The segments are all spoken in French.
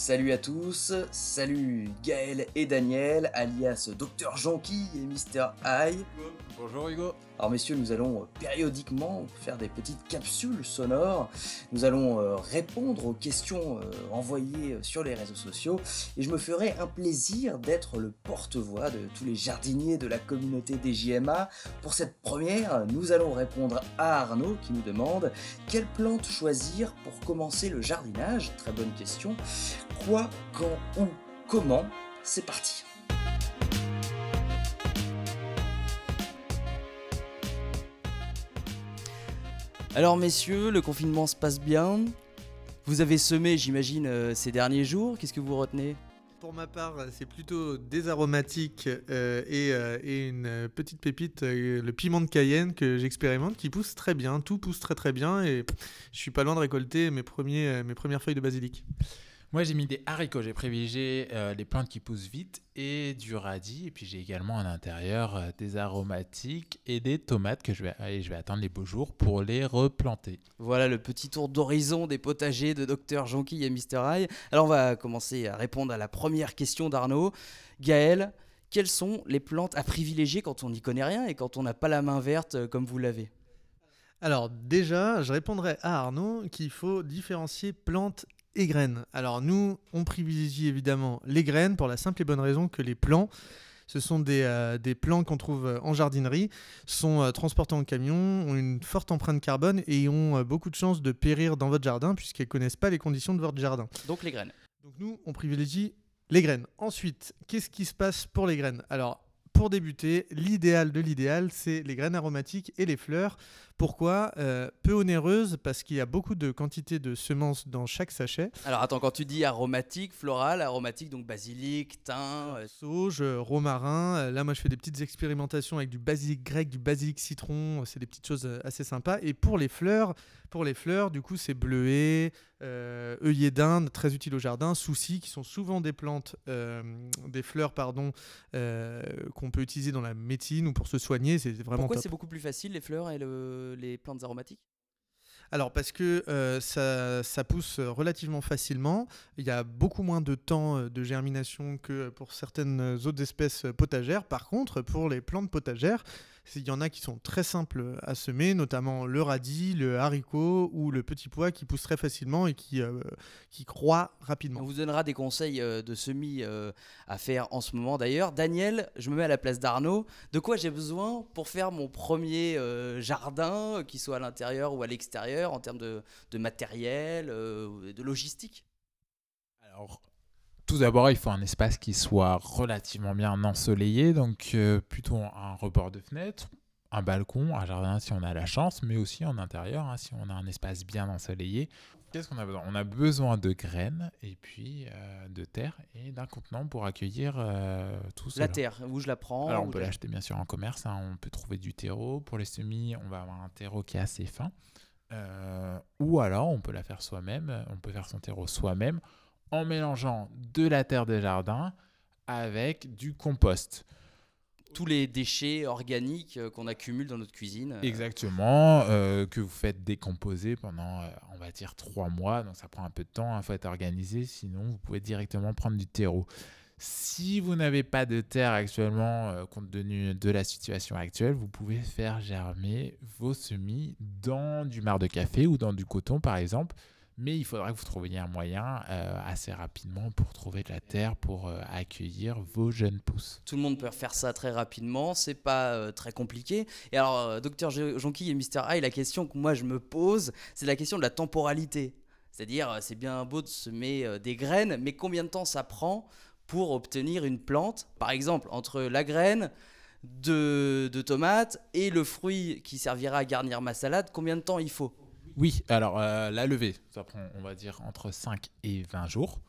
Salut à tous, salut Gaël et Daniel, alias Dr Jonky et Mister High. Bonjour Hugo. Alors messieurs, nous allons euh, périodiquement faire des petites capsules sonores. Nous allons euh, répondre aux questions euh, envoyées sur les réseaux sociaux et je me ferai un plaisir d'être le porte-voix de tous les jardiniers de la communauté des JMA. Pour cette première, nous allons répondre à Arnaud qui nous demande quelle plante choisir pour commencer le jardinage? Très bonne question. Quoi, quand, où, comment? C'est parti. Alors messieurs, le confinement se passe bien. Vous avez semé, j'imagine, euh, ces derniers jours. Qu'est-ce que vous retenez? Pour ma part, c'est plutôt des aromatiques euh, et, euh, et une petite pépite, le piment de Cayenne que j'expérimente, qui pousse très bien. Tout pousse très très bien et je suis pas loin de récolter mes premières feuilles de basilic. Moi j'ai mis des haricots, j'ai privilégié euh, les plantes qui poussent vite et du radis. Et puis j'ai également à l'intérieur euh, des aromatiques et des tomates que je vais, et je vais attendre les beaux jours pour les replanter. Voilà le petit tour d'horizon des potagers de Dr Jonky et Mr. High. Alors on va commencer à répondre à la première question d'Arnaud. Gaël, quelles sont les plantes à privilégier quand on n'y connaît rien et quand on n'a pas la main verte euh, comme vous l'avez? Alors déjà, je répondrai à Arnaud qu'il faut différencier plantes et graines. Alors nous, on privilégie évidemment les graines pour la simple et bonne raison que les plants, ce sont des, euh, des plants qu'on trouve euh, en jardinerie, sont euh, transportés en camion, ont une forte empreinte carbone et ont euh, beaucoup de chances de périr dans votre jardin puisqu'elles ne connaissent pas les conditions de votre jardin. Donc les graines. Donc nous, on privilégie les graines. Ensuite, qu'est-ce qui se passe pour les graines? Alors, pour débuter, l'idéal de l'idéal, c'est les graines aromatiques et les fleurs. Pourquoi? Euh, Peu onéreuses, parce qu'il y a beaucoup de quantité de semences dans chaque sachet. Alors attends, quand tu dis aromatique, floral, aromatique, donc basilic, thym, euh, Sauge, euh, romarin. Là, moi, je fais des petites expérimentations avec du basilic grec, du basilic citron. C'est des petites choses assez sympas. Et pour les fleurs, pour les fleurs, du coup, c'est bleuet, euh, œillet d'Inde, très utile au jardin, soucis, qui sont souvent des plantes, des fleurs, pardon, qu'on peut utiliser dans la médecine ou pour se soigner. C'est vraiment Pourquoi c'est beaucoup plus facile les fleurs et le- les plantes aromatiques? Alors parce que euh, ça, ça pousse relativement facilement, il y a beaucoup moins de temps euh, de germination que pour certaines autres espèces potagères. Par contre, pour les plantes potagères, il y en a qui sont très simples à semer, notamment le radis, le haricot ou le petit pois qui poussent très facilement et qui, euh, qui On rapidement. vous donnera des conseils euh, de semis euh, à faire en ce moment d'ailleurs. Daniel, je me mets à la place d'Arnaud. De quoi j'ai besoin pour faire mon premier euh, jardin, qu'il soit à l'intérieur ou à l'extérieur, en termes de, de matériel, de logistique? Alors, tout d'abord, il faut un espace qui soit relativement bien ensoleillé, donc euh, plutôt un rebord de fenêtre, un balcon, un jardin si on a la chance, mais aussi en intérieur, hein, si on a un espace bien ensoleillé. Qu'est-ce qu'on a besoin? On a besoin de graines et puis euh, de terre et d'un contenant pour accueillir euh, tout La cela. terre, où je la prends Alors on peut la- l'acheter bien sûr en commerce, hein, on peut trouver du terreau. Pour les semis, on va avoir un terreau qui est assez fin. Euh, ou alors on peut la faire soi-même, on peut faire son terreau soi-même en mélangeant de la terre de jardin avec du compost. tous les déchets organiques euh, qu'on accumule dans notre cuisine. euh, Exactement, euh, que vous faites décomposer pendant, on va dire, trois mois. Donc ça prend un peu de temps, il faut être organisé, sinon vous pouvez directement prendre du terreau. Si vous n'avez pas de terre actuellement, euh, compte tenu de la situation actuelle, vous pouvez faire germer vos semis dans du marc de café ou dans du coton, par exemple. Mais il faudra que vous trouviez un moyen euh, assez rapidement pour trouver de la terre pour euh, accueillir vos jeunes pousses. Tout le monde peut faire ça très rapidement, c'est pas euh, très compliqué. Et alors, euh, Dr Jo- Jonky et Mr. High, la question que moi je me pose, c'est la question de la temporalité. C'est-à-dire, c'est bien beau de semer des graines, mais combien de temps ça prend pour obtenir une plante Par exemple, entre la graine de, de tomate et le fruit qui servira à garnir ma salade, combien de temps il faut? Oui, alors euh, la levée, ça prend, on va dire, entre 5 et 20 jours.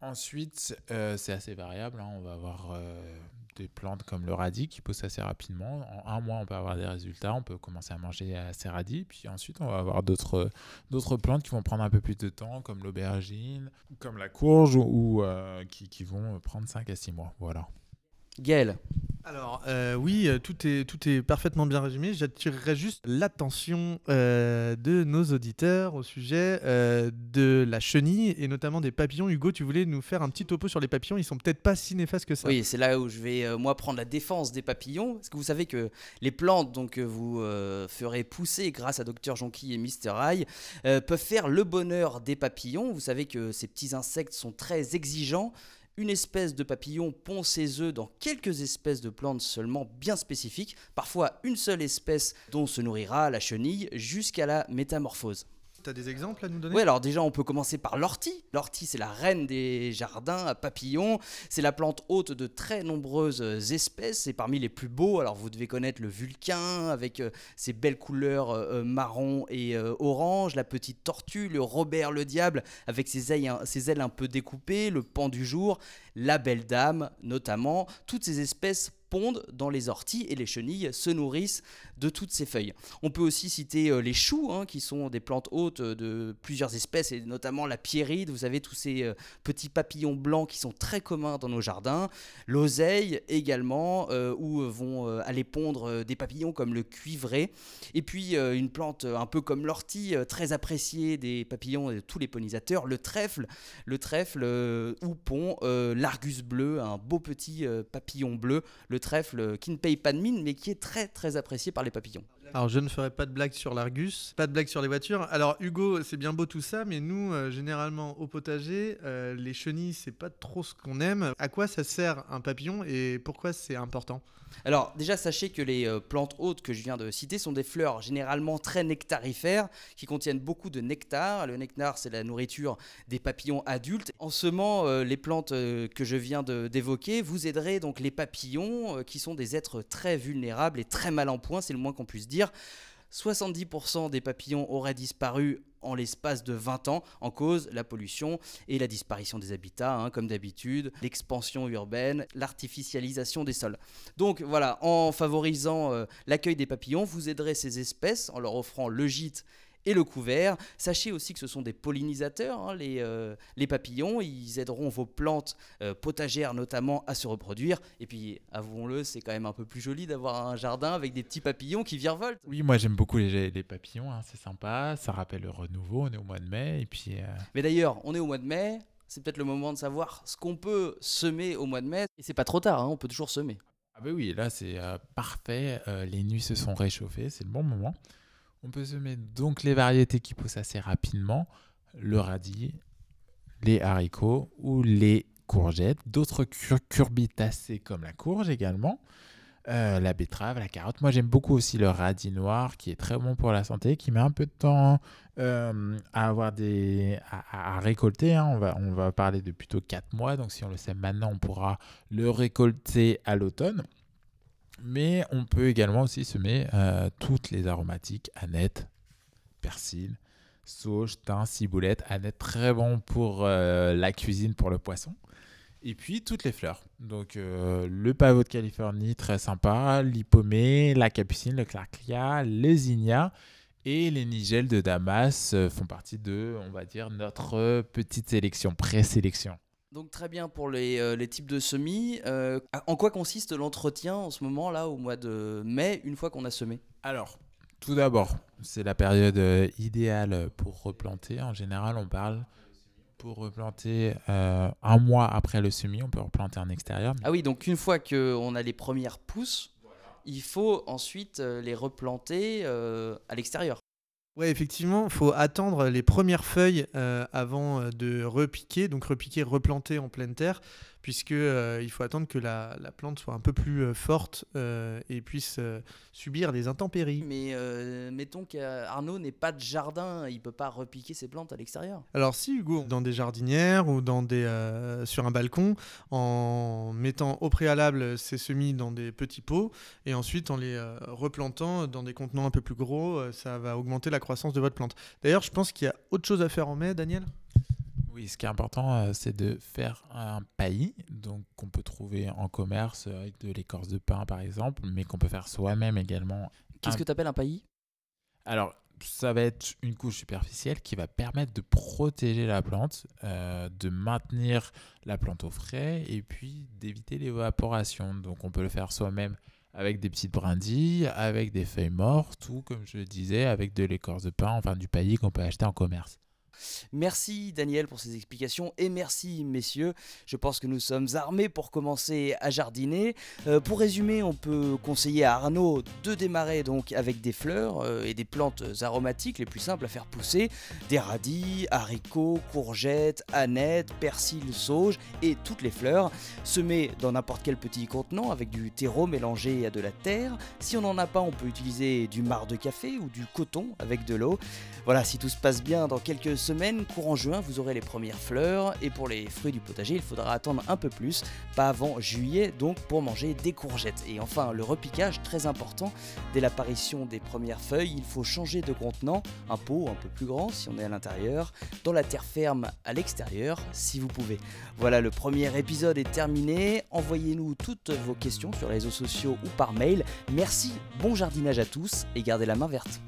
Ensuite, euh, c'est assez variable. hein, On va avoir euh, des plantes comme le radis qui poussent assez rapidement. En un mois, on peut avoir des résultats. On peut commencer à manger assez radis. Puis ensuite, on va avoir d'autres plantes qui vont prendre un peu plus de temps, comme l'aubergine, comme la courge, ou qui, qui vont prendre 5 à 6 mois. Voilà. Gaël alors euh, oui, euh, tout est, tout est parfaitement bien résumé. J'attirerai juste l'attention euh, de nos auditeurs au sujet de la chenille et notamment des papillons. Hugo, tu voulais nous faire un petit topo sur les papillons. Ils sont peut-être pas si néfastes que ça. Oui, c'est là où je vais moi prendre la défense des papillons. Parce que vous savez que les plantes donc, que vous ferez pousser grâce à Dr Jonky et Mr. Eye peuvent faire le bonheur des papillons. Vous savez que ces petits insectes sont très exigeants une espèce de papillon pond ses œufs dans quelques espèces de plantes seulement bien spécifiques, parfois une seule espèce dont se nourrira la chenille jusqu'à la métamorphose. T'as des exemples à nous donner? Oui, alors déjà, on peut commencer par l'ortie. L'ortie, c'est la reine des jardins à papillons. C'est la plante hôte de très nombreuses espèces. C'est parmi les plus beaux. Alors, vous devez connaître le vulcain avec euh, ses belles couleurs euh, euh, marron et orange. La petite tortue, le Robert le diable avec ses ailes, ses ailes un peu découpées. Le pan du jour. La belle dame, notamment. Toutes ces espèces pondent dans les orties et les chenilles se nourrissent de toutes ces feuilles. On peut aussi citer euh, les choux, hein, qui sont des plantes hautes de plusieurs espèces, et notamment la pierride, vous avez tous ces euh, petits papillons blancs qui sont très communs dans nos jardins. L'oseille également, euh, où vont aller pondre des papillons comme le cuivré. Et puis une plante un peu comme l'ortie, très appréciée des papillons et de tous les pollinisateurs, le trèfle, le trèfle où pond l'argus bleu, un beau petit papillon bleu, le trèfle qui ne paye pas de mine, mais qui est très très apprécié par les papillons. Alors je ne ferai pas de blague sur l'Argus, pas de blague sur les voitures. Alors Hugo, c'est bien beau tout ça, mais nous, euh, généralement au potager, euh, les chenilles, c'est pas trop ce qu'on aime. À quoi ça sert un papillon et pourquoi c'est important? Alors déjà sachez que les euh, plantes hautes que je viens de citer sont des fleurs généralement très nectarifères qui contiennent beaucoup de nectar. Le nectar c'est la nourriture des papillons adultes. En semant les plantes que je viens d'évoquer, vous aiderez donc les papillons qui sont des êtres très vulnérables et très mal en point, c'est le moins qu'on puisse dire. 70% des papillons auraient disparu en l'espace de 20 ans, en cause la pollution et la disparition des habitats, hein, comme d'habitude, l'expansion urbaine, l'artificialisation des sols. Donc voilà, en favorisant euh, l'accueil des papillons, vous aiderez ces espèces en leur offrant le gîte et le couvert. Sachez aussi que ce sont des pollinisateurs, hein, les, euh, les, papillons. Ils aideront vos plantes euh, potagères notamment à se reproduire. Et puis, avouons-le, c'est quand même un peu plus joli d'avoir un jardin avec des petits papillons qui virevoltent. Oui, moi j'aime beaucoup les, les papillons, hein, c'est sympa. Ça rappelle le renouveau, on est au mois de mai. Et puis, euh, Mais d'ailleurs, on est au mois de mai. C'est peut-être le moment de savoir ce qu'on peut semer au mois de mai. Et c'est pas trop tard, hein, on peut toujours semer. Ah bah oui, là c'est parfait. les nuits se sont réchauffées, c'est le bon moment. On peut semer donc les variétés qui poussent assez rapidement, le radis, les haricots ou les courgettes, d'autres curbitacées comme la courge également, euh, la betterave, la carotte. Moi j'aime beaucoup aussi le radis noir qui est très bon pour la santé, qui met un peu de temps euh, à récolter. Hein. On, va, on va parler de plutôt 4 mois, donc si on le sait maintenant, on pourra le récolter à l'automne. Mais on peut également aussi semer euh, toutes les aromatiques, aneth, persil, sauge, thym, ciboulette. Aneth, très bon pour euh, la cuisine, pour le poisson. Et puis toutes les fleurs. Donc euh, le pavot de Californie, très sympa. L'hypomée, la capucine, le clarklia, les zinnias et les nigelles de Damas font partie de, on va dire, notre petite sélection, présélection. Donc très bien pour les, euh, types de semis. Euh, en quoi consiste l'entretien en ce moment là au mois de mai une fois qu'on a semé? Alors, tout d'abord, c'est la période euh, idéale pour replanter. En général, on parle pour replanter un mois après le semis, on peut replanter en extérieur. Ah oui, donc une fois qu'on a les premières pousses, il faut ensuite les replanter à l'extérieur. Ouais, effectivement, il faut attendre les premières feuilles euh, avant euh, de repiquer, donc repiquer, replanter en pleine terre, puisque euh, il faut attendre que la, plante soit un peu plus euh, forte euh, et puisse subir des intempéries. Mais mettons qu'Arnaud n'est pas de jardin, il peut pas repiquer ses plantes à l'extérieur. Alors si Hugo, dans des jardinières ou dans des, sur un balcon, en mettant au préalable ses semis dans des petits pots et ensuite en les replantant dans des contenants un peu plus gros, ça va augmenter la croissance de votre plante. D'ailleurs, je pense qu'il y a autre chose à faire en mai, Daniel? Oui, ce qui est important, euh, c'est de faire un paillis, donc qu'on peut trouver en commerce avec de l'écorce de pain par exemple, mais qu'on peut faire soi-même également. Qu'est-ce que tu appelles un paillis Alors, ça va être une couche superficielle qui va permettre de protéger la plante, euh, de maintenir la plante au frais et puis d'éviter l'évaporation. Donc on peut le faire soi-même avec des petites brindilles, avec des feuilles mortes ou comme je le disais avec de l'écorce de pain, enfin du paillis qu'on peut acheter en commerce. Merci Daniel pour ces explications et merci messieurs. Je pense que nous sommes armés pour commencer à jardiner. Euh, pour résumer, on peut conseiller à Arnaud de démarrer donc avec des fleurs euh, et des plantes aromatiques les plus simples à faire pousser, des radis, haricots, courgettes, anettes, persil, sauge et toutes les fleurs. Semer dans n'importe quel petit contenant avec du terreau mélangé à de la terre. Si on n'en a pas, on peut utiliser du marc de café ou du coton avec de l'eau. Voilà, si tout se passe bien dans quelques semaine, courant juin, vous aurez les premières fleurs. Et pour les fruits du potager, il faudra attendre un peu plus, pas avant juillet, donc pour manger des courgettes. Et enfin, le repiquage, très important. Dès l'apparition des premières feuilles, il faut changer de contenant, un pot un peu plus grand si on est à l'intérieur, dans la terre ferme à l'extérieur, si vous pouvez. Voilà, le premier épisode est terminé. Envoyez-nous toutes vos questions sur les réseaux sociaux ou par mail. Merci, bon jardinage à tous et gardez la main verte.